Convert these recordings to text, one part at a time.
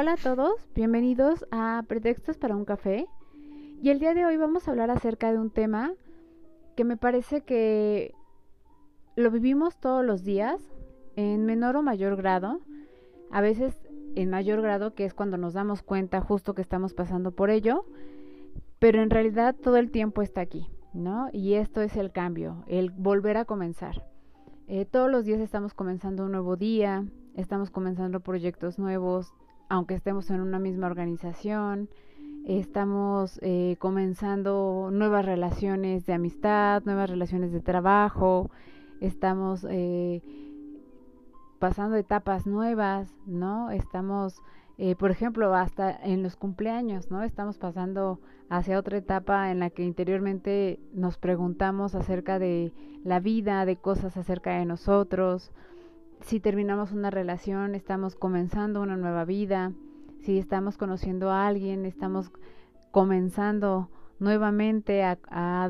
Hola a todos, bienvenidos a Pretextos para un café. Y el día de hoy vamos a hablar acerca de un tema que me parece que lo vivimos todos los días, en menor o mayor grado, a veces en mayor grado, que es cuando nos damos cuenta justo que estamos pasando por ello, pero en realidad todo el tiempo está aquí, ¿no? Y esto es el cambio, el volver a comenzar. Eh, todos los días estamos comenzando un nuevo día, estamos comenzando proyectos nuevos, aunque estemos en una misma organización, estamos eh, comenzando nuevas relaciones de amistad, nuevas relaciones de trabajo, estamos eh, pasando etapas nuevas, ¿no? Estamos, eh, por ejemplo, hasta en los cumpleaños, ¿no? Estamos pasando hacia otra etapa en la que interiormente nos preguntamos acerca de la vida, de cosas acerca de nosotros. Si terminamos una relación, estamos comenzando una nueva vida si estamos conociendo a alguien, estamos comenzando nuevamente a,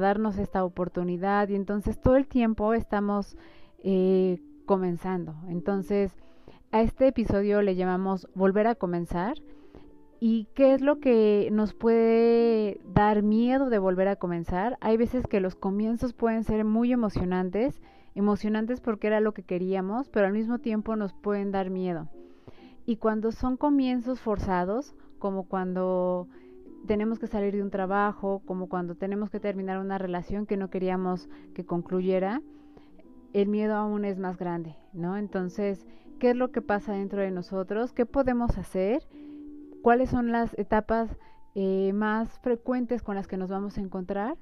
darnos esta oportunidad y entonces todo el tiempo estamos eh, comenzando. Entonces, a este episodio le llamamos volver a comenzar. ¿Y qué es lo que nos puede dar miedo de volver a comenzar? Hay veces que los comienzos pueden ser muy emocionantes, emocionantes porque era lo que queríamos, pero al mismo tiempo nos pueden dar miedo. Y cuando son comienzos forzados, como cuando tenemos que salir de un trabajo, como cuando tenemos que terminar una relación que no queríamos que concluyera, el miedo aún es más grande, ¿no? Entonces, ¿qué es lo que pasa dentro de nosotros? ¿Qué podemos hacer? ¿Cuáles son las etapas eh, más frecuentes con las que nos vamos a encontrar?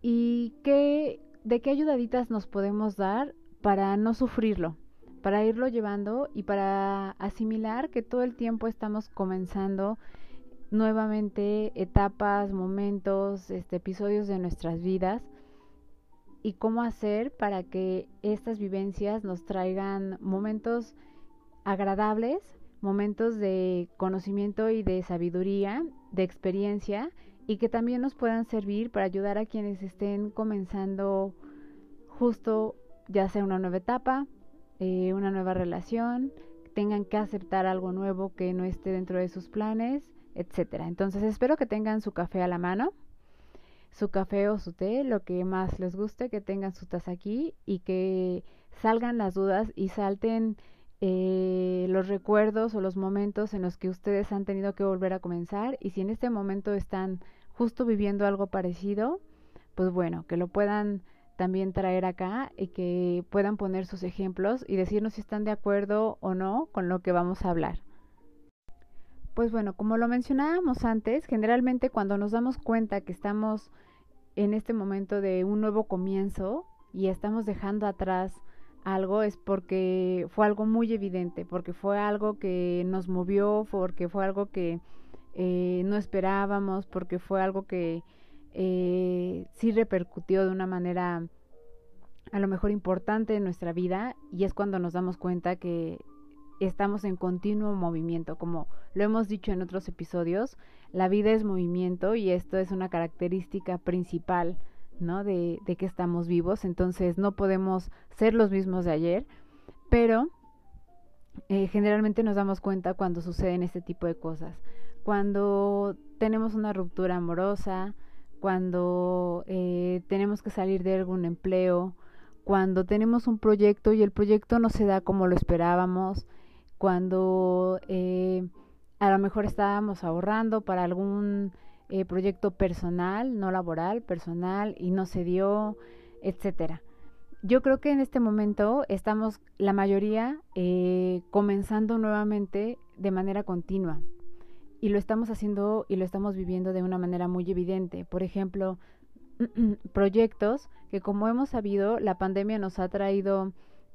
¿Y qué, de qué ayudaditas nos podemos dar para no sufrirlo? para irlo llevando y para asimilar que todo el tiempo estamos comenzando nuevamente etapas, momentos, este, episodios de nuestras vidas y cómo hacer para que estas vivencias nos traigan momentos agradables, momentos de conocimiento y de sabiduría, de experiencia y que también nos puedan servir para ayudar a quienes estén comenzando justo ya sea una nueva etapa eh, una nueva relación, tengan que aceptar algo nuevo que no esté dentro de sus planes, etcétera. Entonces espero que tengan su café a la mano, su café o su té, lo que más les guste, que tengan su taza aquí y que salgan las dudas y salten eh, los recuerdos o los momentos en los que ustedes han tenido que volver a comenzar y si en este momento están justo viviendo algo parecido, pues bueno, que lo puedan también traer acá y que puedan poner sus ejemplos y decirnos si están de acuerdo o no con lo que vamos a hablar. Pues bueno, como lo mencionábamos antes, generalmente cuando nos damos cuenta que estamos en este momento de un nuevo comienzo y estamos dejando atrás algo es porque fue algo muy evidente, porque fue algo que nos movió, porque fue algo que eh, no esperábamos, porque fue algo que eh, sí repercutió de una manera a lo mejor importante en nuestra vida y es cuando nos damos cuenta que estamos en continuo movimiento, como lo hemos dicho en otros episodios, la vida es movimiento y esto es una característica principal, ¿no? De, de que estamos vivos, entonces no podemos ser los mismos de ayer, pero eh, generalmente nos damos cuenta cuando suceden este tipo de cosas, cuando tenemos una ruptura amorosa, cuando eh, tenemos que salir de algún empleo, cuando tenemos un proyecto y el proyecto no se da como lo esperábamos, cuando eh, a lo mejor estábamos ahorrando para algún eh, proyecto personal, no laboral, personal, y no se dio, etcétera. Yo creo que en este momento estamos la mayoría comenzando nuevamente de manera continua y lo estamos haciendo y lo estamos viviendo de una manera muy evidente. Por ejemplo, proyectos que como hemos sabido, la pandemia nos ha traído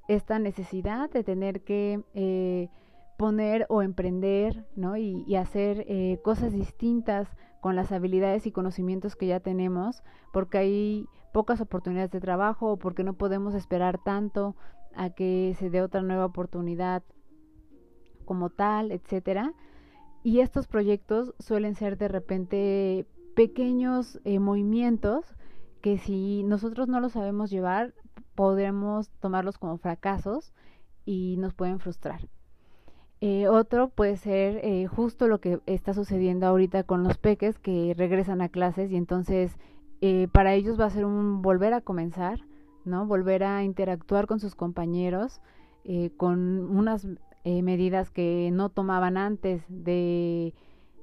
esta necesidad de tener que eh, poner o emprender, ¿no? Y, hacer eh, cosas distintas con las habilidades y conocimientos que ya tenemos, porque hay pocas oportunidades de trabajo o porque no podemos esperar tanto a que se dé otra nueva oportunidad como tal, etcétera. Y estos proyectos suelen ser de repente pequeños eh, movimientos que si nosotros no los sabemos llevar, podremos tomarlos como fracasos y nos pueden frustrar. Eh, otro puede ser eh, justo lo que está sucediendo ahorita con los peques que regresan a clases y entonces para ellos va a ser un volver a comenzar, ¿no? Volver a interactuar con sus compañeros con unas medidas que no tomaban antes de,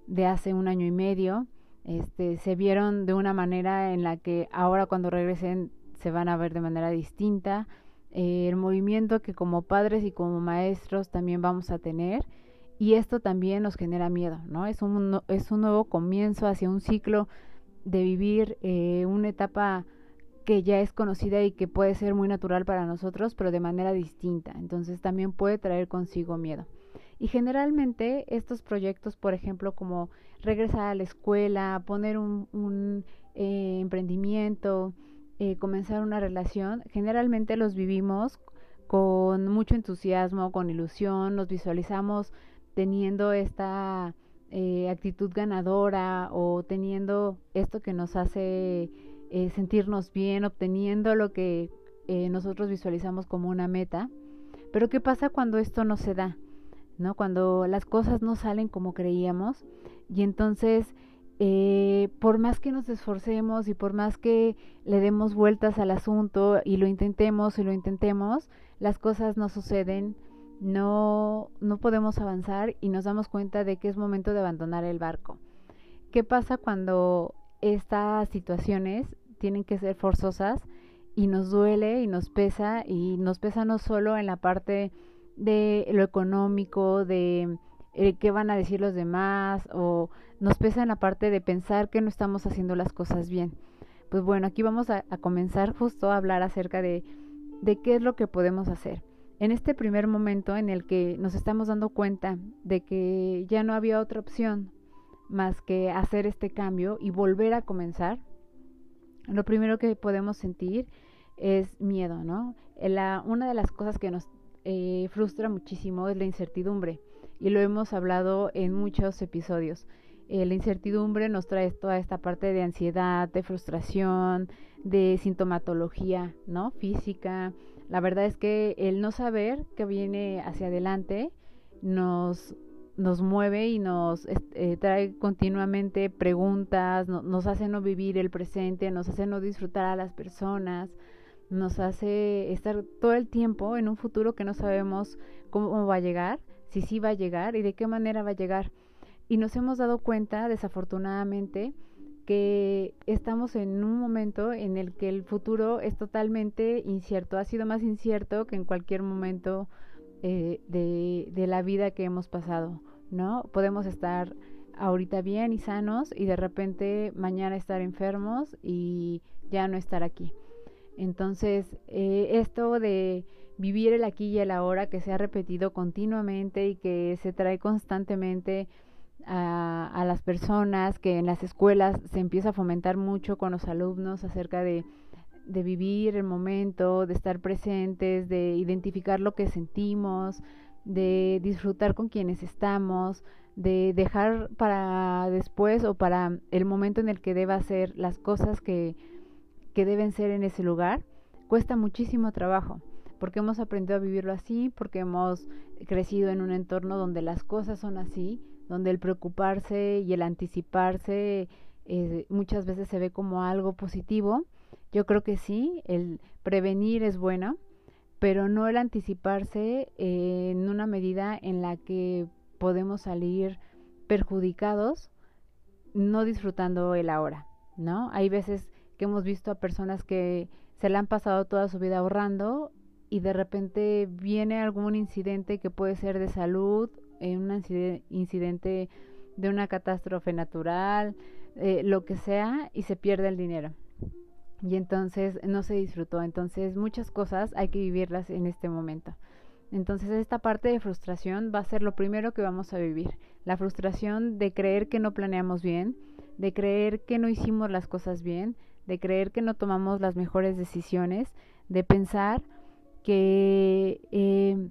de hace un año y medio. Este, se vieron de una manera en la que ahora cuando regresen se van a ver de manera distinta eh, el movimiento que como padres y como maestros también vamos a tener y esto también nos genera miedo, ¿no? Es un, es un nuevo comienzo hacia un ciclo de vivir eh, una etapa que ya es conocida y que puede ser muy natural para nosotros, pero de manera distinta. Entonces también puede traer consigo miedo. Y generalmente estos proyectos, por ejemplo, como regresar a la escuela, poner un, eh, emprendimiento, eh, comenzar una relación, generalmente los vivimos con mucho entusiasmo, con ilusión, nos visualizamos teniendo esta eh, actitud ganadora o teniendo esto que nos hace eh, sentirnos bien, obteniendo lo que nosotros visualizamos como una meta. Pero ¿qué pasa cuando esto no se da? ¿No? Cuando las cosas no salen como creíamos y entonces eh, por más que nos esforcemos y por más que le demos vueltas al asunto y lo intentemos y lo intentemos, las cosas no suceden, no, no podemos avanzar y nos damos cuenta de que es momento de abandonar el barco. ¿Qué pasa cuando estas situaciones tienen que ser forzosas y nos duele y nos pesa y nos pesa no solo en la parte de lo económico, de eh, qué van a decir los demás o nos pesa en la parte de pensar que no estamos haciendo las cosas bien. Pues bueno, aquí vamos a, comenzar justo a hablar acerca de, de qué es lo que podemos hacer. En este primer momento en el que nos estamos dando cuenta de que ya no había otra opción más que hacer este cambio y volver a comenzar, lo primero que podemos sentir es miedo, ¿no? La, una de las cosas que nos eh, frustra muchísimo es la incertidumbre y lo hemos hablado en muchos episodios. Eh, la incertidumbre nos trae toda esta parte de ansiedad, de frustración, de sintomatología, ¿no? Física. La verdad es que el no saber qué viene hacia adelante nos, nos mueve y nos eh, trae continuamente preguntas, nos hace no vivir el presente, nos hace no disfrutar a las personas, nos hace estar todo el tiempo en un futuro que no sabemos cómo va a llegar si sí va a llegar y de qué manera va a llegar. Y nos hemos dado cuenta, desafortunadamente, que estamos en un momento en el que el futuro es totalmente incierto, ha sido más incierto que en cualquier momento eh, de, de la vida que hemos pasado, ¿no? Podemos estar ahorita bien y sanos y de repente mañana estar enfermos y ya no estar aquí. Entonces, eh, esto de vivir el aquí y el ahora que se ha repetido continuamente y que se trae constantemente a, a, las personas, que en las escuelas se empieza a fomentar mucho con los alumnos acerca de, de vivir el momento, de estar presentes, de identificar lo que sentimos, de disfrutar con quienes estamos, de dejar para después o para el momento en el que deba hacer las cosas que, que deben ser en ese lugar, cuesta muchísimo trabajo porque hemos aprendido a vivirlo así, porque hemos crecido en un entorno donde las cosas son así, donde el preocuparse y el anticiparse eh, muchas veces se ve como algo positivo. Yo creo que sí, el prevenir es bueno, pero no el anticiparse eh, en una medida en la que podemos salir perjudicados no disfrutando el ahora, ¿no? Hay veces que hemos visto a personas que se la han pasado toda su vida ahorrando y de repente viene algún incidente que puede ser de salud, eh, un incidente de una catástrofe natural, eh, lo que sea, y se pierde el dinero. Y entonces no se disfrutó. Entonces muchas cosas hay que vivirlas en este momento. Entonces esta parte de frustración va a ser lo primero que vamos a vivir. La frustración de creer que no planeamos bien, de creer que no hicimos las cosas bien, de creer que no tomamos las mejores decisiones, de pensar que eh,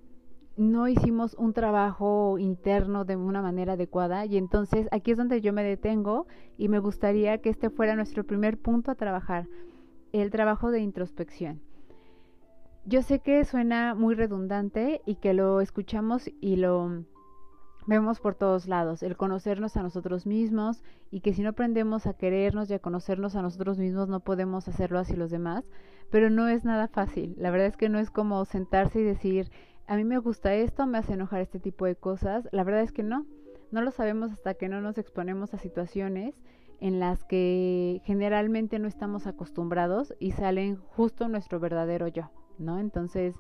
no hicimos un trabajo interno de una manera adecuada y entonces aquí es donde yo me detengo y me gustaría que este fuera nuestro primer punto a trabajar, el trabajo de introspección. Yo sé que suena muy redundante y que lo escuchamos y lo vemos por todos lados, el conocernos a nosotros mismos y que si no aprendemos a querernos y a conocernos a nosotros mismos no podemos hacerlo hacia los demás, pero no es nada fácil. La verdad es que no es como sentarse y decir, a mí me gusta esto, me hace enojar este tipo de cosas. La verdad es que no, no lo sabemos hasta que no nos exponemos a situaciones en las que generalmente no estamos acostumbrados y salen justo nuestro verdadero yo. ¿no? Entonces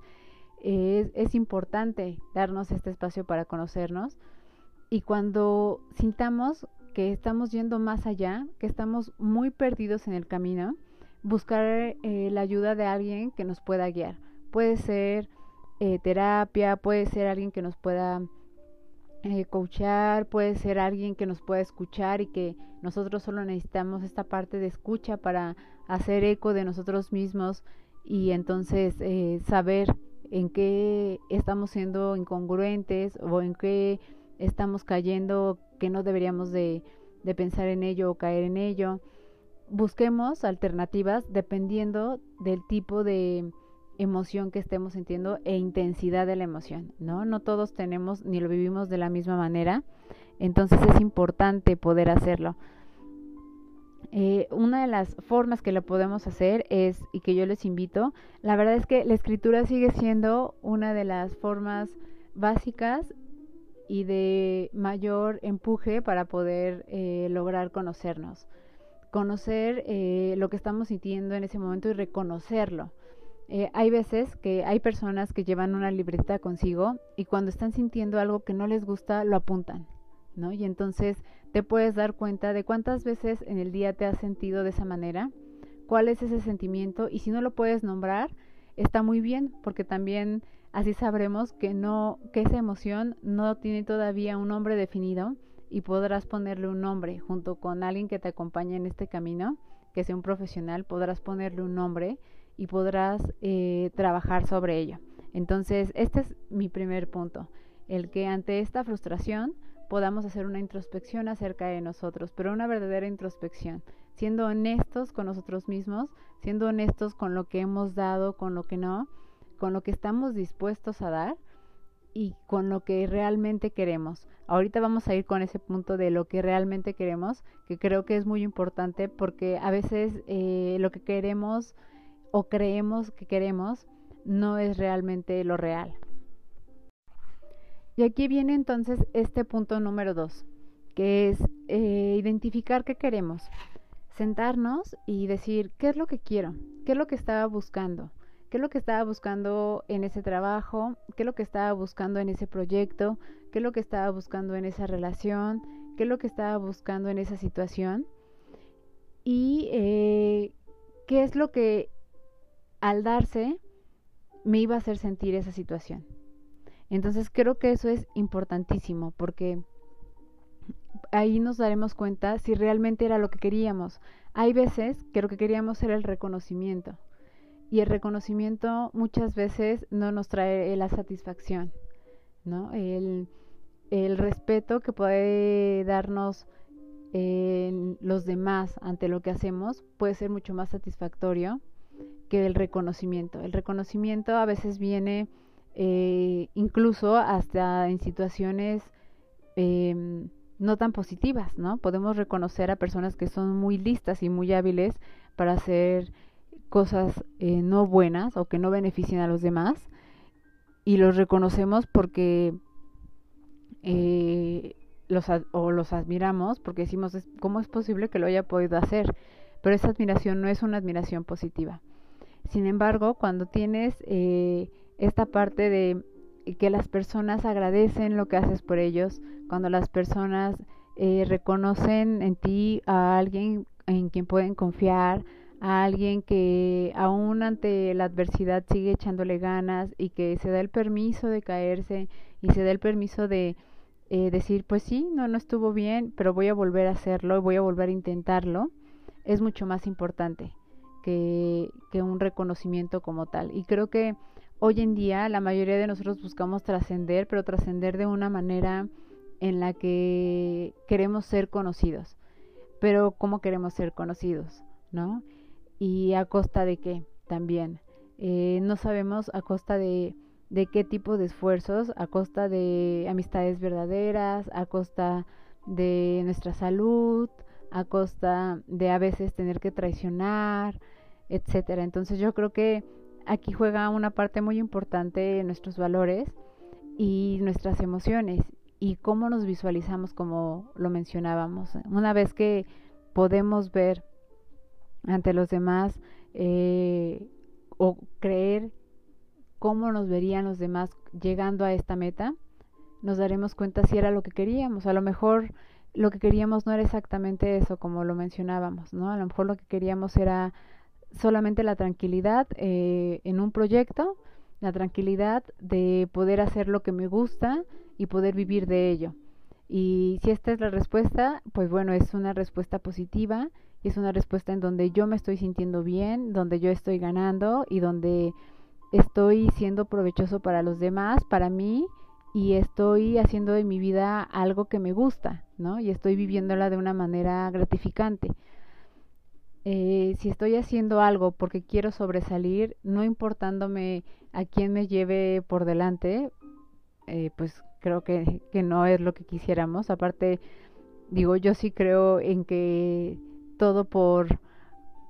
es, importante darnos este espacio para conocernos y cuando sintamos que estamos yendo más allá, que estamos muy perdidos en el camino, buscar eh, la ayuda de alguien que nos pueda guiar. Puede ser eh, terapia, puede ser alguien que nos pueda eh, coachar, puede ser alguien que nos pueda escuchar y que nosotros solo necesitamos esta parte de escucha para hacer eco de nosotros mismos y entonces eh, saber en qué estamos siendo incongruentes o en qué estamos cayendo que no deberíamos de, de pensar en ello o caer en ello. Busquemos alternativas dependiendo del tipo de emoción que estemos sintiendo e intensidad de la emoción, ¿no? No todos tenemos ni lo vivimos de la misma manera, entonces es importante poder hacerlo. Eh, una de las formas que lo podemos hacer es, y que yo les invito, la verdad es que la escritura sigue siendo una de las formas básicas y de mayor empuje para poder eh, lograr conocernos. Conocer eh, lo que estamos sintiendo en ese momento y reconocerlo. Hay veces que hay personas que llevan una libreta consigo y cuando están sintiendo algo que no les gusta, lo apuntan, ¿no? Y entonces te puedes dar cuenta de cuántas veces en el día te has sentido de esa manera, cuál es ese sentimiento y si no lo puedes nombrar, está muy bien, porque también así sabremos que no que esa emoción no tiene todavía un nombre definido y podrás ponerle un nombre junto con alguien que te acompañe en este camino, que sea un profesional, podrás ponerle un nombre y podrás eh, trabajar sobre ello. Entonces, este es mi primer punto, el que ante esta frustración podamos hacer una introspección acerca de nosotros, pero una verdadera introspección, siendo honestos con nosotros mismos, siendo honestos con lo que hemos dado, con lo que no, con lo que estamos dispuestos a dar y con lo que realmente queremos. Ahorita vamos a ir con ese punto de lo que realmente queremos, que creo que es muy importante porque a veces eh, lo que queremos o creemos que queremos no es realmente lo real. Y aquí viene entonces este punto número dos, que es eh, identificar qué queremos. Sentarnos y decir, ¿qué es lo que quiero? ¿Qué es lo que estaba buscando? ¿Qué es lo que estaba buscando en ese trabajo? ¿Qué es lo que estaba buscando en ese proyecto? ¿Qué es lo que estaba buscando en esa relación? ¿Qué es lo que estaba buscando en esa situación? Y eh, qué es lo que al darse me iba a hacer sentir esa situación. Entonces creo que eso es importantísimo porque ahí nos daremos cuenta si realmente era lo que queríamos. Hay veces que lo que queríamos era el reconocimiento y el reconocimiento muchas veces no nos trae la satisfacción, ¿no? El, el respeto que puede darnos eh, los demás ante lo que hacemos puede ser mucho más satisfactorio que el reconocimiento. El reconocimiento a veces viene eh, incluso hasta en situaciones em, no tan positivas, ¿no? Podemos reconocer a personas que son muy listas y muy hábiles para hacer cosas eh, no buenas o que no beneficien a los demás y los reconocemos porque eh, los o los admiramos porque decimos cómo es posible que lo haya podido hacer pero esa admiración no es una admiración positiva sin embargo cuando tienes eh, esta parte de que las personas agradecen lo que haces por ellos, cuando las personas eh, reconocen en ti a alguien en quien pueden confiar, a alguien que aún ante la adversidad sigue echándole ganas y que se da el permiso de caerse y se da el permiso de eh, decir, pues sí, no, no estuvo bien, pero voy a volver a hacerlo y voy a volver a intentarlo, es mucho más importante que, que un reconocimiento como tal. Y creo que hoy en día la mayoría de nosotros buscamos trascender, pero trascender de una manera en la que queremos ser conocidos. Pero ¿cómo queremos ser conocidos? ¿No? Y a costa de qué también. Eh, no sabemos a costa de, de qué tipo de esfuerzos, a costa de amistades verdaderas, a costa de nuestra salud, a costa de a veces tener que traicionar, etcétera. Entonces yo creo que aquí juega una parte muy importante nuestros valores y nuestras emociones y cómo nos visualizamos como lo mencionábamos. Una vez que podemos ver ante los demás eh, o creer cómo nos verían los demás llegando a esta meta, nos daremos cuenta si era lo que queríamos. A lo mejor lo que queríamos no era exactamente eso, como lo mencionábamos, ¿no? A lo mejor lo que queríamos era solamente la tranquilidad eh, en un proyecto, la tranquilidad de poder hacer lo que me gusta y poder vivir de ello. Y si esta es la respuesta, pues bueno, es una respuesta positiva, es una respuesta en donde yo me estoy sintiendo bien, donde yo estoy ganando y donde estoy siendo provechoso para los demás, para mí, y estoy haciendo de mi vida algo que me gusta, ¿no? Y estoy viviéndola de una manera gratificante. Eh, si estoy haciendo algo porque quiero sobresalir, no importándome a quién me lleve por delante, eh, pues creo que, que no es lo que quisiéramos. Aparte, digo, yo sí creo en que todo por,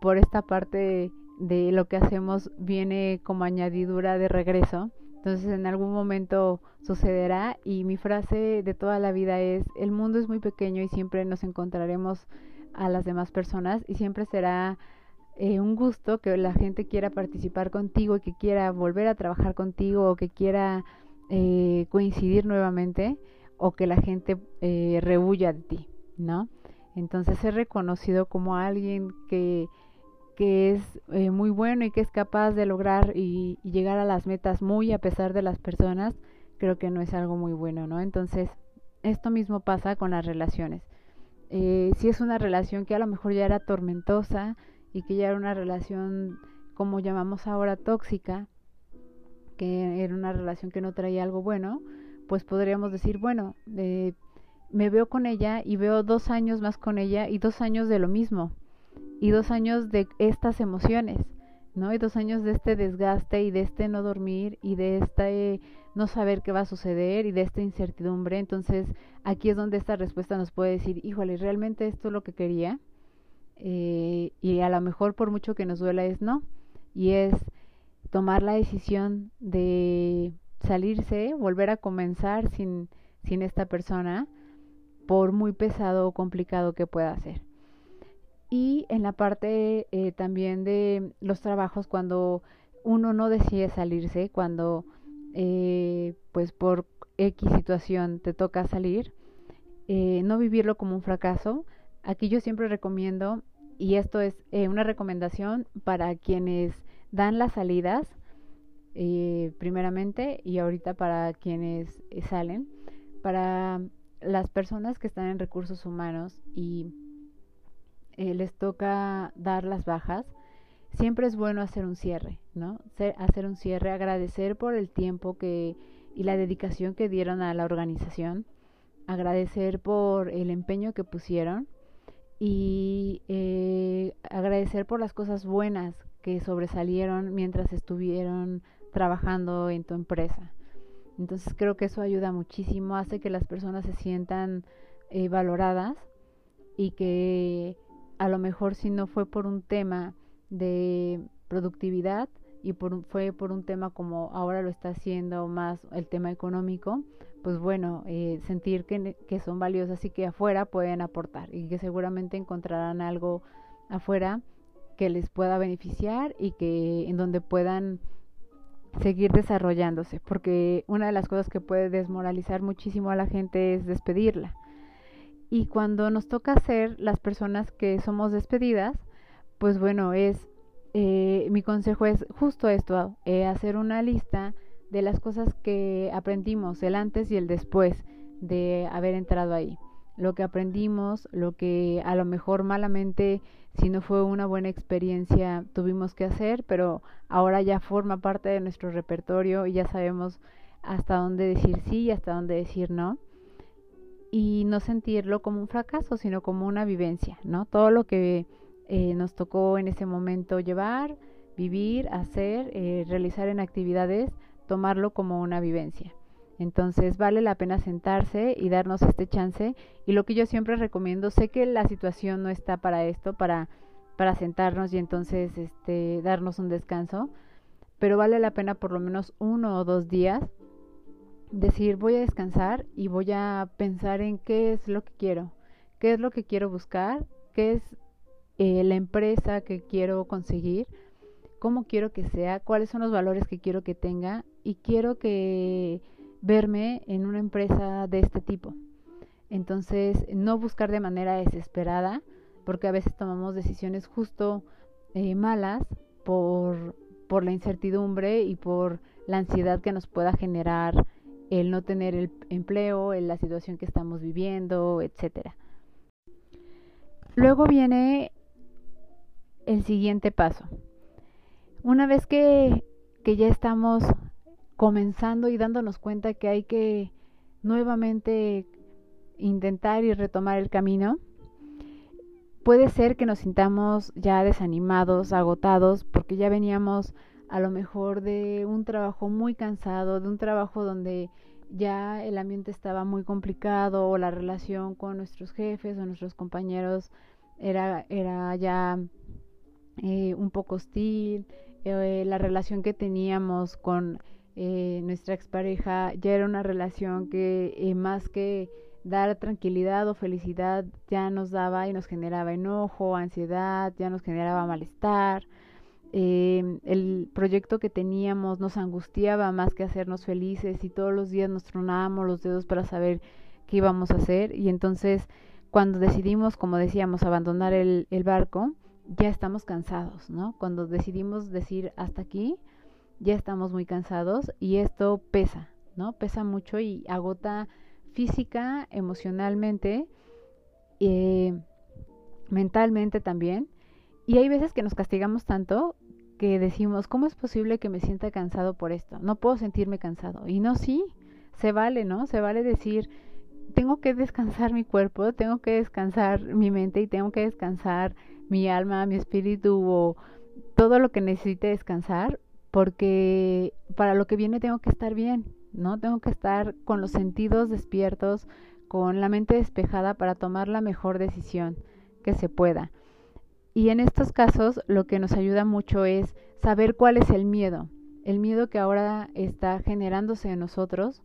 por esta parte de lo que hacemos viene como añadidura de regreso. Entonces en algún momento sucederá y mi frase de toda la vida es, el mundo es muy pequeño y siempre nos encontraremos a las demás personas y siempre será eh, un gusto que la gente quiera participar contigo y que quiera volver a trabajar contigo o que quiera eh, coincidir nuevamente o que la gente eh, rehuya de ti, ¿no? Entonces ser reconocido como alguien que, que es eh, muy bueno y que es capaz de lograr y, llegar a las metas muy a pesar de las personas, creo que no es algo muy bueno, ¿no? Entonces, esto mismo pasa con las relaciones. Eh, si es una relación que a lo mejor ya era tormentosa y que ya era una relación, como llamamos ahora, tóxica, que era una relación que no traía algo bueno, pues podríamos decir, bueno, eh, me veo con ella y veo dos años más con ella y dos años de lo mismo y dos años de estas emociones, ¿no? Y dos años de este desgaste y de este no dormir y de este no saber qué va a suceder y de esta incertidumbre. Entonces, aquí es donde esta respuesta nos puede decir, híjole, ¿realmente esto es lo que quería? Eh, y a lo mejor por mucho que nos duela es no. Y es tomar la decisión de salirse, volver a comenzar sin, sin esta persona, por muy pesado o complicado que pueda ser. Y en la parte eh, también de los trabajos, cuando uno no decide salirse, cuando eh, pues por X situación te toca salir, eh, no vivirlo como un fracaso. Aquí yo siempre recomiendo, y esto es una recomendación para quienes dan las salidas, primeramente, y ahorita para quienes salen, para las personas que están en recursos humanos y les toca dar las bajas, siempre es bueno hacer un cierre, ¿no? hacer un cierre, agradecer por el tiempo que y la dedicación que dieron a la organización, agradecer por el empeño que pusieron y eh, agradecer por las cosas buenas que sobresalieron mientras estuvieron trabajando en tu empresa. Entonces creo que eso ayuda muchísimo, hace que las personas se sientan eh, valoradas y que a lo mejor si no fue por un tema de productividad y por, fue por un tema como ahora lo está haciendo más el tema económico, pues bueno, eh, sentir que, que son valiosas y que afuera pueden aportar y que seguramente encontrarán algo afuera que les pueda beneficiar y que en donde puedan seguir desarrollándose, porque una de las cosas que puede desmoralizar muchísimo a la gente es despedirla. Y cuando nos toca ser las personas que somos despedidas, pues bueno, es, eh, mi consejo es justo esto, eh, hacer una lista de las cosas que aprendimos, el antes y el después de haber entrado ahí. Lo que aprendimos, lo que a lo mejor malamente, si no fue una buena experiencia, tuvimos que hacer, pero ahora ya forma parte de nuestro repertorio y ya sabemos hasta dónde decir sí y hasta dónde decir no. Y no sentirlo como un fracaso, sino como una vivencia, ¿no? Todo lo que eh, nos tocó en ese momento llevar, vivir, hacer, eh, realizar en actividades, tomarlo como una vivencia. Entonces vale la pena sentarse y darnos este chance. Y lo que yo siempre recomiendo, sé que la situación no está para esto, para, para sentarnos y entonces este, darnos un descanso, pero vale la pena por lo menos uno o dos días decir voy a descansar y voy a pensar en qué es lo que quiero, qué es lo que quiero buscar, qué es eh, la empresa que quiero conseguir, cómo quiero que sea, cuáles son los valores que quiero que tenga y quiero que verme en una empresa de este tipo. Entonces, no buscar de manera desesperada, porque a veces tomamos decisiones justo eh, malas por, por la incertidumbre y por la ansiedad que nos pueda generar el no tener el empleo, en la situación que estamos viviendo, etcétera. Luego viene el siguiente paso. Una vez que, que ya estamos comenzando y dándonos cuenta que hay que nuevamente intentar y retomar el camino, puede ser que nos sintamos ya desanimados, agotados, porque ya veníamos a lo mejor de un trabajo muy cansado, de un trabajo donde ya el ambiente estaba muy complicado o la relación con nuestros jefes o nuestros compañeros era, era ya eh, un poco hostil, eh, la relación que teníamos con eh, nuestra expareja ya era una relación que más que dar tranquilidad o felicidad ya nos daba y nos generaba enojo, ansiedad, ya nos generaba malestar eh, el proyecto que teníamos nos angustiaba más que hacernos felices y todos los días nos tronábamos los dedos para saber qué íbamos a hacer y entonces cuando decidimos, como decíamos, abandonar el, el barco, ya estamos cansados, ¿no? Cuando decidimos decir hasta aquí, ya estamos muy cansados y esto pesa, ¿no? Pesa mucho y agota física, emocionalmente, eh, mentalmente también. Y hay veces que nos castigamos tanto que decimos, ¿cómo es posible que me sienta cansado por esto? No puedo sentirme cansado. Y no, sí, se vale, ¿no? Se vale decir, tengo que descansar mi cuerpo, tengo que descansar mi mente y tengo que descansar mi alma, mi espíritu o todo lo que necesite descansar, porque para lo que viene tengo que estar bien, ¿no? Tengo que estar con los sentidos despiertos, con la mente despejada para tomar la mejor decisión que se pueda. Y en estos casos lo que nos ayuda mucho es saber cuál es el miedo, el miedo que ahora está generándose en nosotros,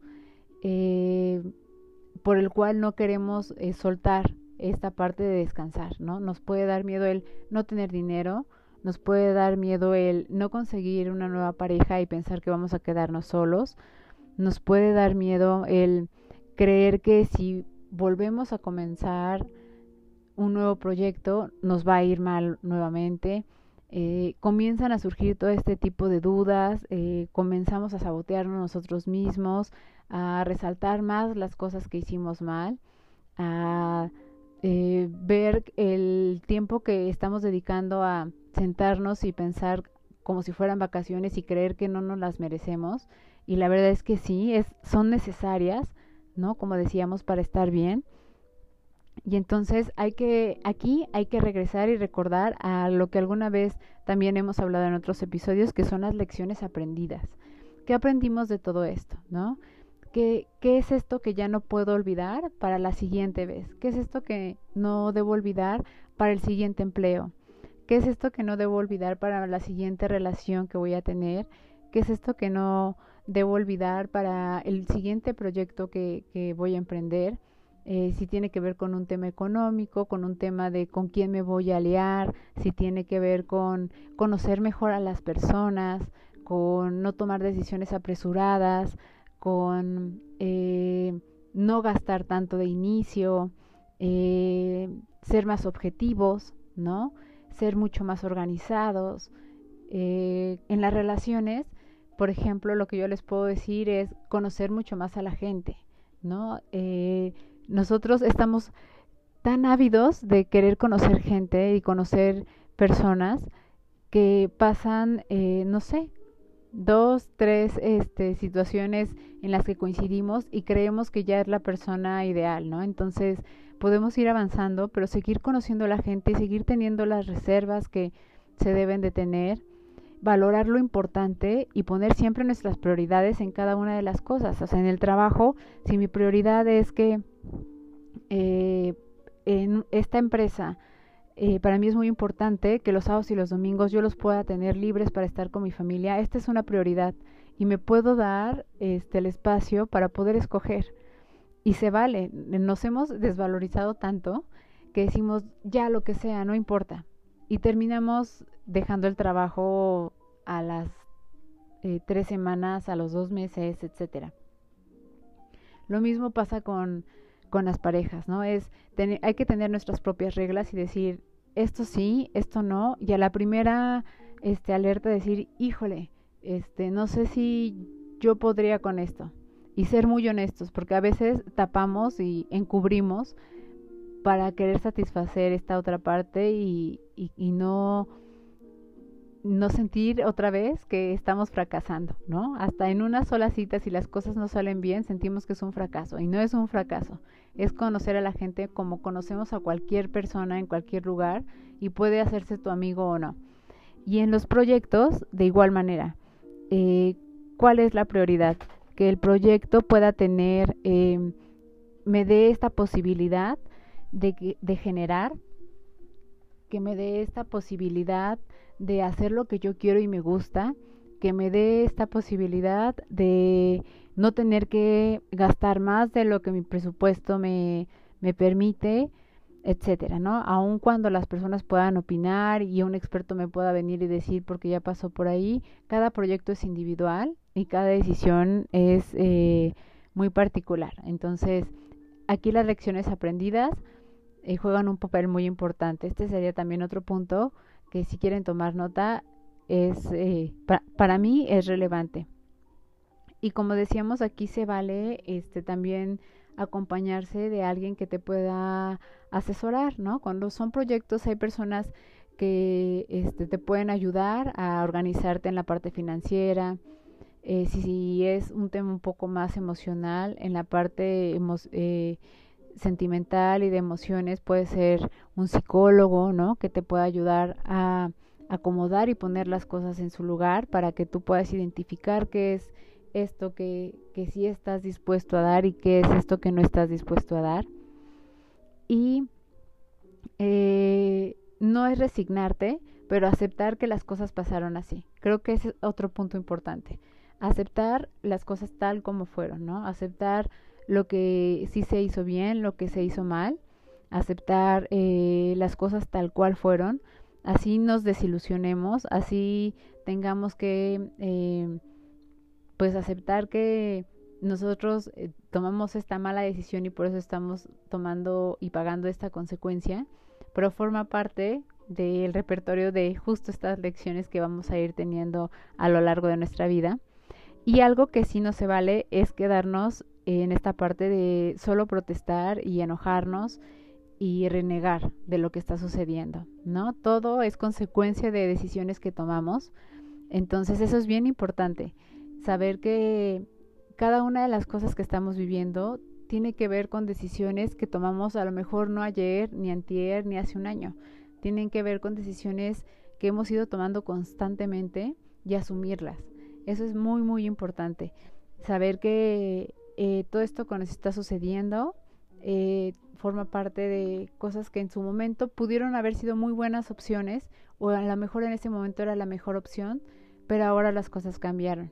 eh, por el cual no queremos eh, soltar esta parte de descansar, ¿no? Nos puede dar miedo el no tener dinero, nos puede dar miedo el no conseguir una nueva pareja y pensar que vamos a quedarnos solos, nos puede dar miedo el creer que si volvemos a comenzar un nuevo proyecto, nos va a ir mal nuevamente. Eh, comienzan a surgir todo este tipo de dudas, eh, comenzamos a sabotearnos nosotros mismos, a resaltar más las cosas que hicimos mal, a eh, ver el tiempo que estamos dedicando a sentarnos y pensar como si fueran vacaciones y creer que no nos las merecemos. Y la verdad es que sí, es, son necesarias, ¿no? Como decíamos, para estar bien. Y entonces hay que, aquí hay que regresar y recordar a lo que alguna vez también hemos hablado en otros episodios, que son las lecciones aprendidas. ¿Qué aprendimos de todo esto? ¿No? ¿Qué, ¿Qué es esto que ya no puedo olvidar para la siguiente vez? ¿Qué es esto que no debo olvidar para el siguiente empleo? ¿Qué es esto que no debo olvidar para la siguiente relación que voy a tener? ¿Qué es esto que no debo olvidar para el siguiente proyecto que, que voy a emprender? Eh, si tiene que ver con un tema económico, con un tema de con quién me voy a aliar, si tiene que ver con conocer mejor a las personas, con no tomar decisiones apresuradas, con eh, no gastar tanto de inicio, eh, ser más objetivos, ¿no? ser mucho más organizados. Eh, en las relaciones, por ejemplo, lo que yo les puedo decir es conocer mucho más a la gente, ¿no? Nosotros estamos tan ávidos de querer conocer gente y conocer personas que pasan, eh, no sé, dos, tres este, situaciones en las que coincidimos y creemos que ya es la persona ideal, ¿no? Entonces podemos ir avanzando, pero seguir conociendo a la gente y seguir teniendo las reservas que se deben de tener, valorar lo importante y poner siempre nuestras prioridades en cada una de las cosas. O sea, en el trabajo, si mi prioridad es que eh, en esta empresa eh, para mí es muy importante que los sábados y los domingos yo los pueda tener libres para estar con mi familia. Esta es una prioridad y me puedo dar este el espacio para poder escoger. Y se vale, nos hemos desvalorizado tanto que decimos ya lo que sea, no importa. Y terminamos dejando el trabajo a las eh, tres semanas, a los dos meses, etcétera. Lo mismo pasa con con las parejas, ¿no? Es hay que tener nuestras propias reglas y decir esto sí, esto no, y a la primera este alerta decir, "Híjole, este no sé si yo podría con esto." Y ser muy honestos, porque a veces tapamos y encubrimos para querer satisfacer esta otra parte y, no no sentir otra vez que estamos fracasando, ¿no? Hasta en una sola cita, si las cosas no salen bien, sentimos que es un fracaso. Y no es un fracaso, es conocer a la gente como conocemos a cualquier persona en cualquier lugar y puede hacerse tu amigo o no. Y en los proyectos, de igual manera, eh, ¿cuál es la prioridad? Que el proyecto pueda tener, eh, me dé esta posibilidad de, de generar, que me dé esta posibilidad de hacer lo que yo quiero y me gusta, que me dé esta posibilidad de no tener que gastar más de lo que mi presupuesto me, me permite, etcétera, ¿no? Aun cuando las personas puedan opinar y un experto me pueda venir y decir porque ya pasó por ahí, cada proyecto es individual y cada decisión es eh, muy particular. Entonces, aquí las lecciones aprendidas eh, juegan un papel muy importante. Este sería también otro punto que si quieren tomar nota, es eh, para mí es relevante. Y como decíamos, aquí se vale este también acompañarse de alguien que te pueda asesorar, ¿no? Cuando son proyectos hay personas que este, te pueden ayudar a organizarte en la parte financiera, eh, si, es un tema un poco más emocional, en la parte eh, sentimental y de emociones puede ser un psicólogo, ¿no? Que te pueda ayudar a acomodar y poner las cosas en su lugar para que tú puedas identificar qué es esto que, que sí estás dispuesto a dar y qué es esto que no estás dispuesto a dar. Y eh, no es resignarte, pero aceptar que las cosas pasaron así. Creo que ese es otro punto importante. Aceptar las cosas tal como fueron, ¿no? Aceptar lo que sí se hizo bien, lo que se hizo mal, aceptar eh, las cosas tal cual fueron, así nos desilusionemos, así tengamos que eh, pues aceptar que nosotros eh, tomamos esta mala decisión y por eso estamos tomando y pagando esta consecuencia, pero forma parte del repertorio de justo estas lecciones que vamos a ir teniendo a lo largo de nuestra vida. Y algo que sí no se vale es quedarnos en esta parte de solo protestar y enojarnos y renegar de lo que está sucediendo, ¿no? Todo es consecuencia de decisiones que tomamos. Entonces eso es bien importante, saber que cada una de las cosas que estamos viviendo tiene que ver con decisiones que tomamos a lo mejor no ayer, ni antier, ni hace un año. Tienen que ver con decisiones que hemos ido tomando constantemente y asumirlas. Eso es muy, muy importante. Saber que eh, todo esto que nos está sucediendo eh, forma parte de cosas que en su momento pudieron haber sido muy buenas opciones o a lo mejor en ese momento era la mejor opción, pero ahora las cosas cambiaron.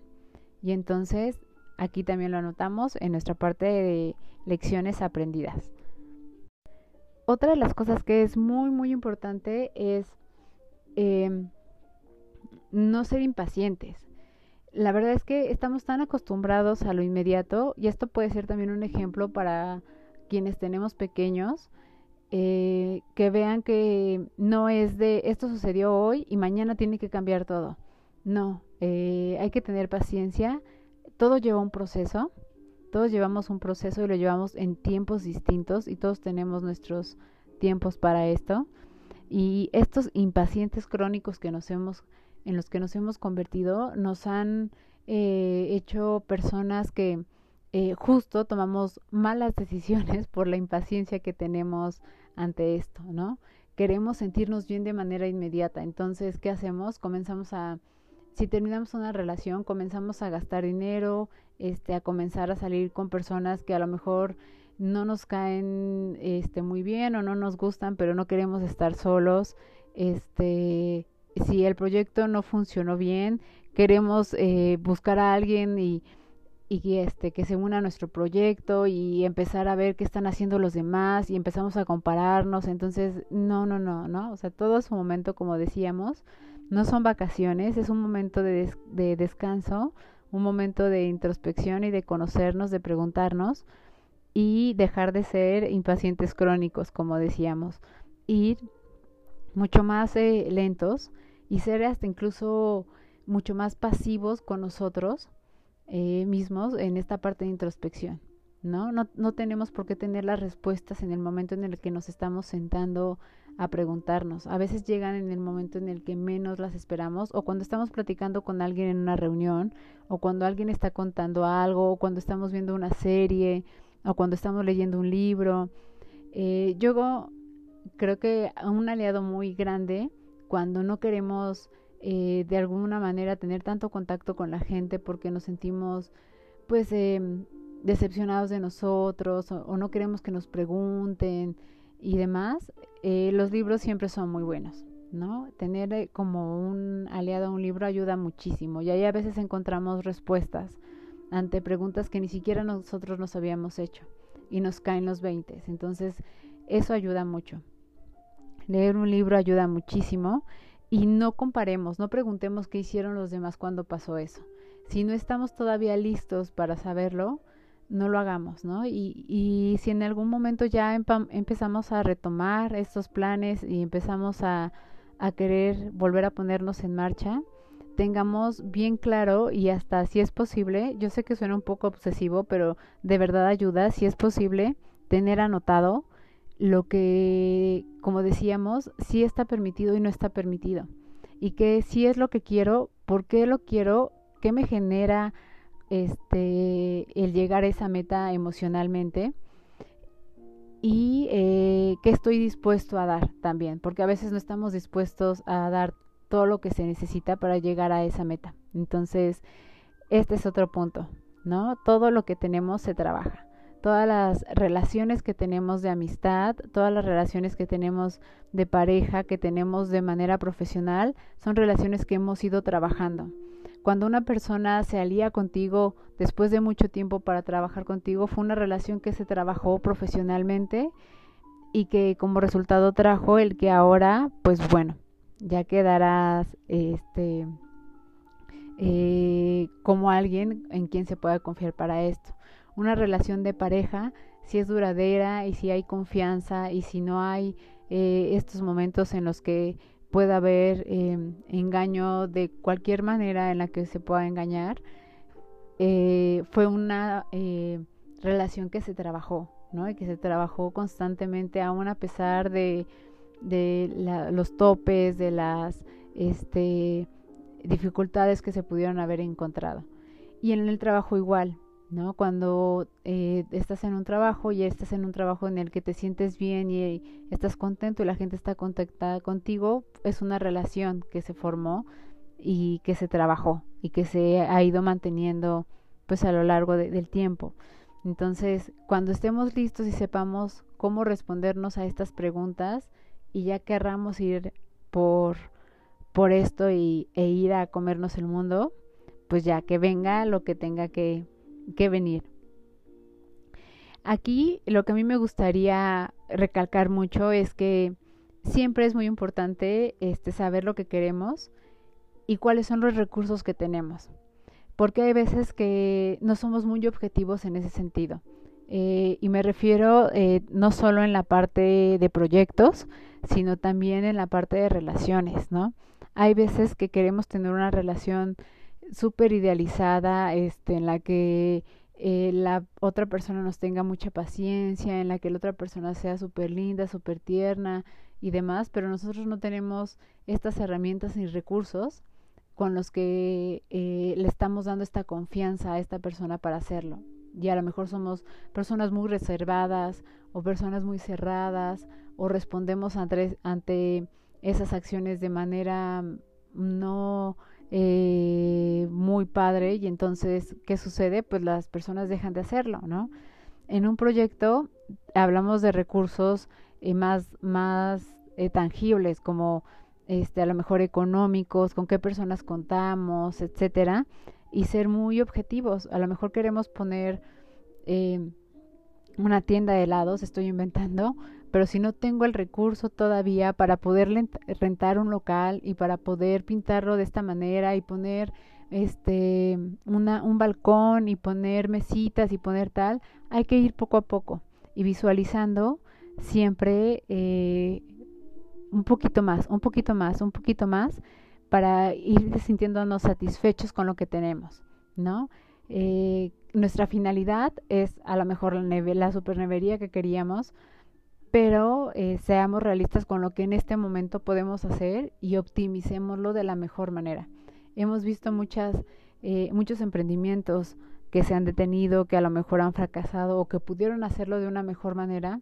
Y entonces aquí también lo anotamos en nuestra parte de lecciones aprendidas. Otra de las cosas que es muy muy importante es em, no ser impacientes la verdad es que estamos tan acostumbrados a lo inmediato y esto puede ser también un ejemplo para quienes tenemos pequeños eh, que vean que no es de esto sucedió hoy y mañana tiene que cambiar todo. No, eh, hay que tener paciencia. Todo lleva un proceso. Todos llevamos un proceso y lo llevamos en tiempos distintos y todos tenemos nuestros tiempos para esto. Y estos impacientes crónicos que nos hemos, en los que nos hemos convertido nos han eh, hecho personas que eh, justo tomamos malas decisiones por la impaciencia que tenemos ante esto, ¿no? Queremos sentirnos bien de manera inmediata. Entonces, ¿qué hacemos? Comenzamos a, si terminamos una relación, comenzamos a gastar dinero, este, a comenzar a salir con personas que a lo mejor no nos caen este muy bien o no nos gustan, pero no queremos estar solos. Este, si el proyecto no funcionó bien, queremos eh, buscar a alguien y y este que se una a nuestro proyecto y empezar a ver qué están haciendo los demás y empezamos a compararnos. Entonces no no no no o sea todo su momento como decíamos no son vacaciones es un momento de, de descanso un momento de introspección y de conocernos de preguntarnos y dejar de ser impacientes crónicos como decíamos. Ir mucho más eh, lentos y ser hasta incluso mucho más pasivos con nosotros eh, mismos en esta parte de introspección. ¿no? ¿no? Tenemos por qué tener las respuestas en el momento en el que nos estamos sentando a preguntarnos. A veces llegan en el momento en el que menos las esperamos o cuando estamos platicando con alguien en una reunión o cuando alguien está contando algo o cuando estamos viendo una serie o cuando estamos leyendo un libro. Eh, yo creo que un aliado muy grande cuando no queremos eh, de alguna manera tener tanto contacto con la gente porque nos sentimos pues em, decepcionados de nosotros o, no queremos que nos pregunten y demás, eh, los libros siempre son muy buenos, ¿no? Tener eh, como un aliado a un libro ayuda muchísimo y ahí a veces encontramos respuestas ante preguntas que ni siquiera nosotros nos habíamos hecho y nos caen los 20. Entonces, eso ayuda mucho. Leer un libro ayuda muchísimo y no comparemos, no preguntemos qué hicieron los demás cuando pasó eso. Si no estamos todavía listos para saberlo, no lo hagamos, ¿no? Y, y si en algún momento ya empezamos a retomar estos planes y empezamos a, a querer volver a ponernos en marcha, tengamos bien claro y hasta si es posible, yo sé que suena un poco obsesivo, pero de verdad ayuda, si es posible, tener anotado lo que, como decíamos, sí está permitido y no está permitido. Y que si es lo que quiero, por qué lo quiero, qué me genera este el llegar a esa meta emocionalmente y eh, qué estoy dispuesto a dar también, porque a veces no estamos dispuestos a dar todo lo que se necesita para llegar a esa meta. Entonces, este es otro punto, ¿no? Todo lo que tenemos se trabaja todas las relaciones que tenemos de amistad, todas las relaciones que tenemos de pareja, que tenemos de manera profesional, son relaciones que hemos ido trabajando. Cuando una persona se alía contigo después de mucho tiempo para trabajar contigo, fue una relación que se trabajó profesionalmente y que como resultado trajo el que ahora, pues bueno, ya quedarás este eh, como alguien en quien se pueda confiar para esto una relación de pareja, si es duradera y si hay confianza y si no hay eh, estos momentos en los que pueda haber em, engaño de cualquier manera en la que se pueda engañar, eh, fue una eh, relación que se trabajó, ¿no? Y que se trabajó constantemente, aún a pesar de, de los topes, de las este, dificultades que se pudieron haber encontrado. Y en el trabajo igual, ¿no? Cuando eh, estás en un trabajo y estás en un trabajo en el que te sientes bien y, estás contento y la gente está contactada contigo, es una relación que se formó y que se trabajó y que se ha ido manteniendo pues a lo largo del tiempo. Entonces, cuando estemos listos y sepamos cómo respondernos a estas preguntas y ya querramos ir por, por esto y, e ir a comernos el mundo, pues ya que venga lo que tenga que, que venir. Aquí lo que a mí me gustaría recalcar mucho es que siempre es muy importante este, saber lo que queremos y cuáles son los recursos que tenemos. Porque hay veces que no somos muy objetivos en ese sentido. Eh, y me refiero eh, no solo en la parte de proyectos, sino también en la parte de relaciones, ¿no? Hay veces que queremos tener una relación súper idealizada, este, en la que eh, la otra persona nos tenga mucha paciencia, en la que la otra persona sea súper linda, súper tierna y demás, pero nosotros no tenemos estas herramientas ni recursos con los que eh, le estamos dando esta confianza a esta persona para hacerlo. Y a lo mejor somos personas muy reservadas o personas muy cerradas o respondemos ante, ante esas acciones de manera no eh, muy padre y entonces, ¿qué sucede? Pues las personas dejan de hacerlo, ¿no? En un proyecto hablamos de recursos eh, más, más eh, tangibles como este, a lo mejor económicos, con qué personas contamos, etcétera, y ser muy objetivos. A lo mejor queremos poner una tienda de helados, estoy inventando, pero si no tengo el recurso todavía para poder rentar un local y para poder pintarlo de esta manera y poner este una, un balcón y poner mesitas y poner tal, hay que ir poco a poco y visualizando siempre eh, un poquito más, un poquito más, un poquito más para ir sintiéndonos satisfechos con lo que tenemos, ¿no? Eh, nuestra finalidad es a lo mejor la, neve, la supernevería que queríamos, pero eh, seamos realistas con lo que en este momento podemos hacer y optimicémoslo de la mejor manera. Hemos visto muchas, eh, muchos emprendimientos que se han detenido, que a lo mejor han fracasado o que pudieron hacerlo de una mejor manera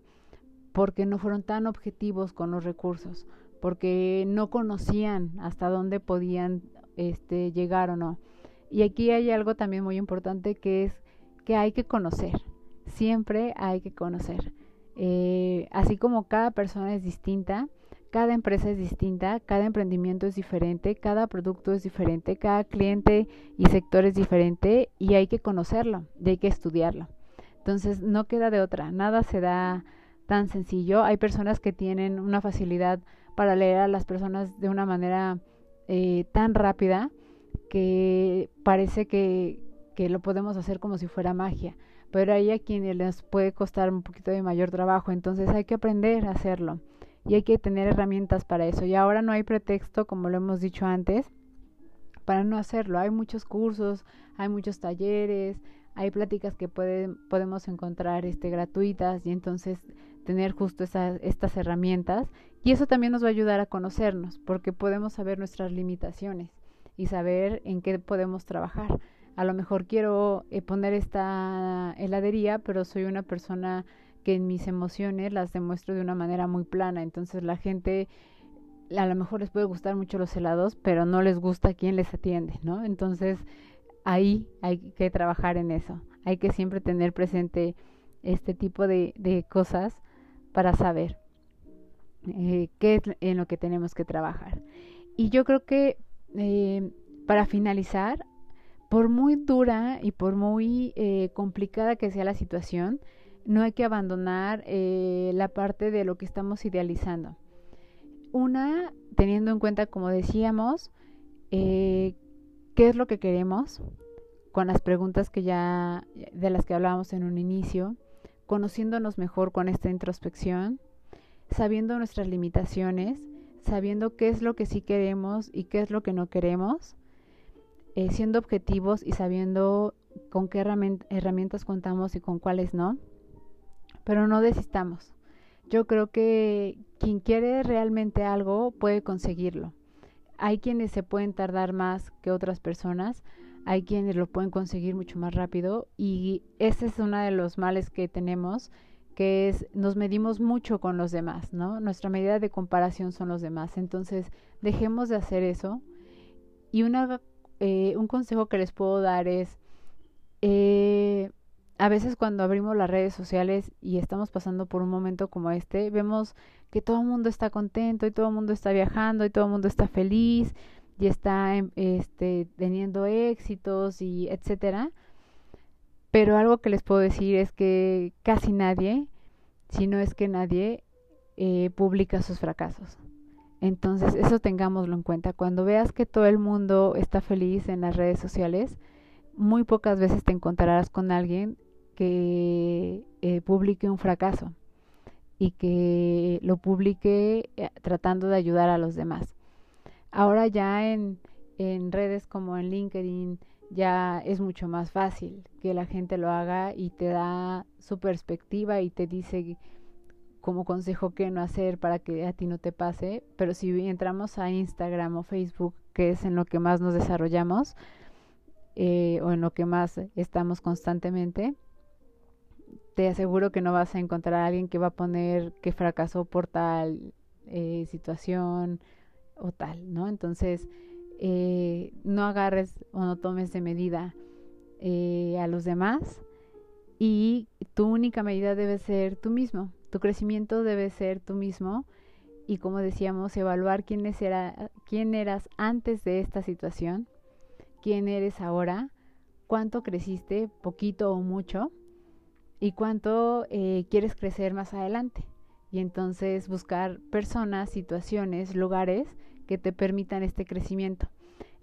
porque no fueron tan objetivos con los recursos, porque no conocían hasta dónde podían este, llegar o no. Y aquí hay algo también muy importante que es que hay que conocer, siempre hay que conocer. Eh, así como cada persona es distinta, cada empresa es distinta, cada emprendimiento es diferente, cada producto es diferente, cada cliente y sector es diferente y hay que conocerlo y hay que estudiarlo. Entonces no queda de otra, nada se da tan sencillo. Hay personas que tienen una facilidad para leer a las personas de una manera eh, tan rápida que parece que, que lo podemos hacer como si fuera magia pero hay a quienes les puede costar un poquito de mayor trabajo, entonces hay que aprender a hacerlo y hay que tener herramientas para eso. Y ahora no hay pretexto, como lo hemos dicho antes, para no hacerlo. Hay muchos cursos, hay muchos talleres, hay pláticas que pueden, podemos encontrar este, gratuitas y entonces tener justo esas, estas herramientas. Y eso también nos va a ayudar a conocernos, porque podemos saber nuestras limitaciones y saber en qué podemos trabajar a lo mejor quiero eh, poner esta heladería, pero soy una persona que en mis emociones las demuestro de una manera muy plana, entonces la gente a lo mejor les puede gustar mucho los helados, pero no les gusta quién les atiende, ¿no? Entonces ahí hay que trabajar en eso, hay que siempre tener presente este tipo de, de cosas para saber eh, qué es en lo que tenemos que trabajar. Y yo creo que eh, para finalizar, por muy dura y por muy eh, complicada que sea la situación, no hay que abandonar eh, la parte de lo que estamos idealizando. Una, teniendo en cuenta, como decíamos, eh, qué es lo que queremos, con las preguntas que ya de las que hablábamos en un inicio, conociéndonos mejor con esta introspección, sabiendo nuestras limitaciones, sabiendo qué es lo que sí queremos y qué es lo que no queremos, eh, siendo objetivos y sabiendo con qué herramientas contamos y con cuáles no, pero no desistamos. Yo creo que quien quiere realmente algo puede conseguirlo. Hay quienes se pueden tardar más que otras personas, hay quienes lo pueden conseguir mucho más rápido y ese es uno de los males que tenemos, que es nos medimos mucho con los demás, ¿no? Nuestra medida de comparación son los demás. Entonces, dejemos de hacer eso. Y una eh, un consejo que les puedo dar es, eh, a veces cuando abrimos las redes sociales y estamos pasando por un momento como este, vemos que todo el mundo está contento y todo el mundo está viajando y todo el mundo está feliz y está em, este, teniendo éxitos y etcétera. Pero algo que les puedo decir es que casi nadie, si no es que nadie, eh, publica sus fracasos. Entonces, eso tengámoslo en cuenta. Cuando veas que todo el mundo está feliz en las redes sociales, muy pocas veces te encontrarás con alguien que eh, publique un fracaso y que lo publique eh, tratando de ayudar a los demás. Ahora ya en, en redes como en LinkedIn ya es mucho más fácil que la gente lo haga y te da su perspectiva y te dice como consejo qué no hacer para que a ti no te pase, pero si entramos a Instagram o Facebook, que es en lo que más nos desarrollamos eh, o en lo que más estamos constantemente, te aseguro que no vas a encontrar a alguien que va a poner que fracasó por tal eh, situación o tal, ¿no? Entonces, eh, no agarres o no tomes de medida eh, a los demás y tu única medida debe ser tú mismo, tu crecimiento debe ser tú mismo y como decíamos, evaluar quién, era, quién eras antes de esta situación, quién eres ahora, cuánto creciste, poquito o mucho, y cuánto eh, quieres crecer más adelante. Y entonces buscar personas, situaciones, lugares que te permitan este crecimiento.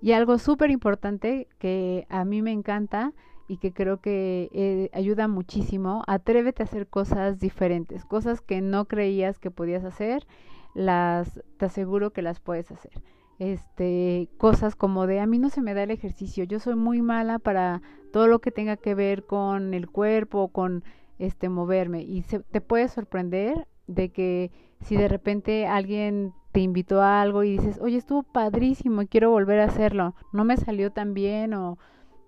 Y algo súper importante que a mí me encanta y que creo que eh, ayuda muchísimo, atrévete a hacer cosas diferentes, cosas que no creías que podías hacer, las te aseguro que las puedes hacer. Este, cosas como de a mí no se me da el ejercicio, yo soy muy mala para todo lo que tenga que ver con el cuerpo, con este moverme y se, te puede sorprender de que si de repente alguien te invitó a algo y dices, oye, estuvo padrísimo y quiero volver a hacerlo, no me salió tan bien o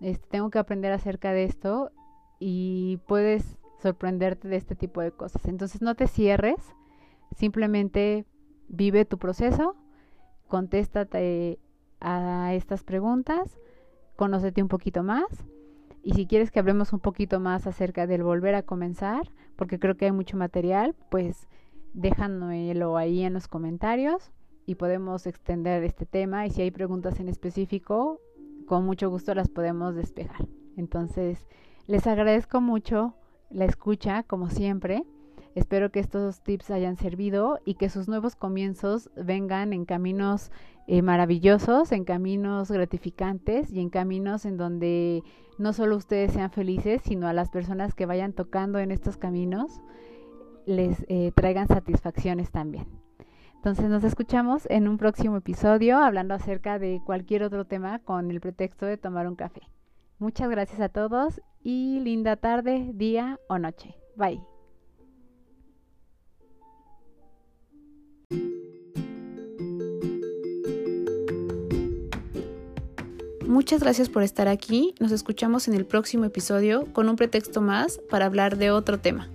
este, tengo que aprender acerca de esto y puedes sorprenderte de este tipo de cosas. Entonces no te cierres, simplemente vive tu proceso, contéstate a estas preguntas, conócete un poquito más y si quieres que hablemos un poquito más acerca del volver a comenzar, porque creo que hay mucho material, pues déjanoslo ahí en los comentarios y podemos extender este tema y si hay preguntas en específico, con mucho gusto las podemos despejar. Entonces, les agradezco mucho la escucha, como siempre. Espero que estos tips hayan servido y que sus nuevos comienzos vengan en caminos eh, maravillosos, en caminos gratificantes y en caminos en donde no solo ustedes sean felices, sino a las personas que vayan tocando en estos caminos les eh, traigan satisfacciones también. Entonces nos escuchamos en un próximo episodio hablando acerca de cualquier otro tema con el pretexto de tomar un café. Muchas gracias a todos y linda tarde, día o noche. Bye. Muchas gracias por estar aquí. Nos escuchamos en el próximo episodio con un pretexto más para hablar de otro tema.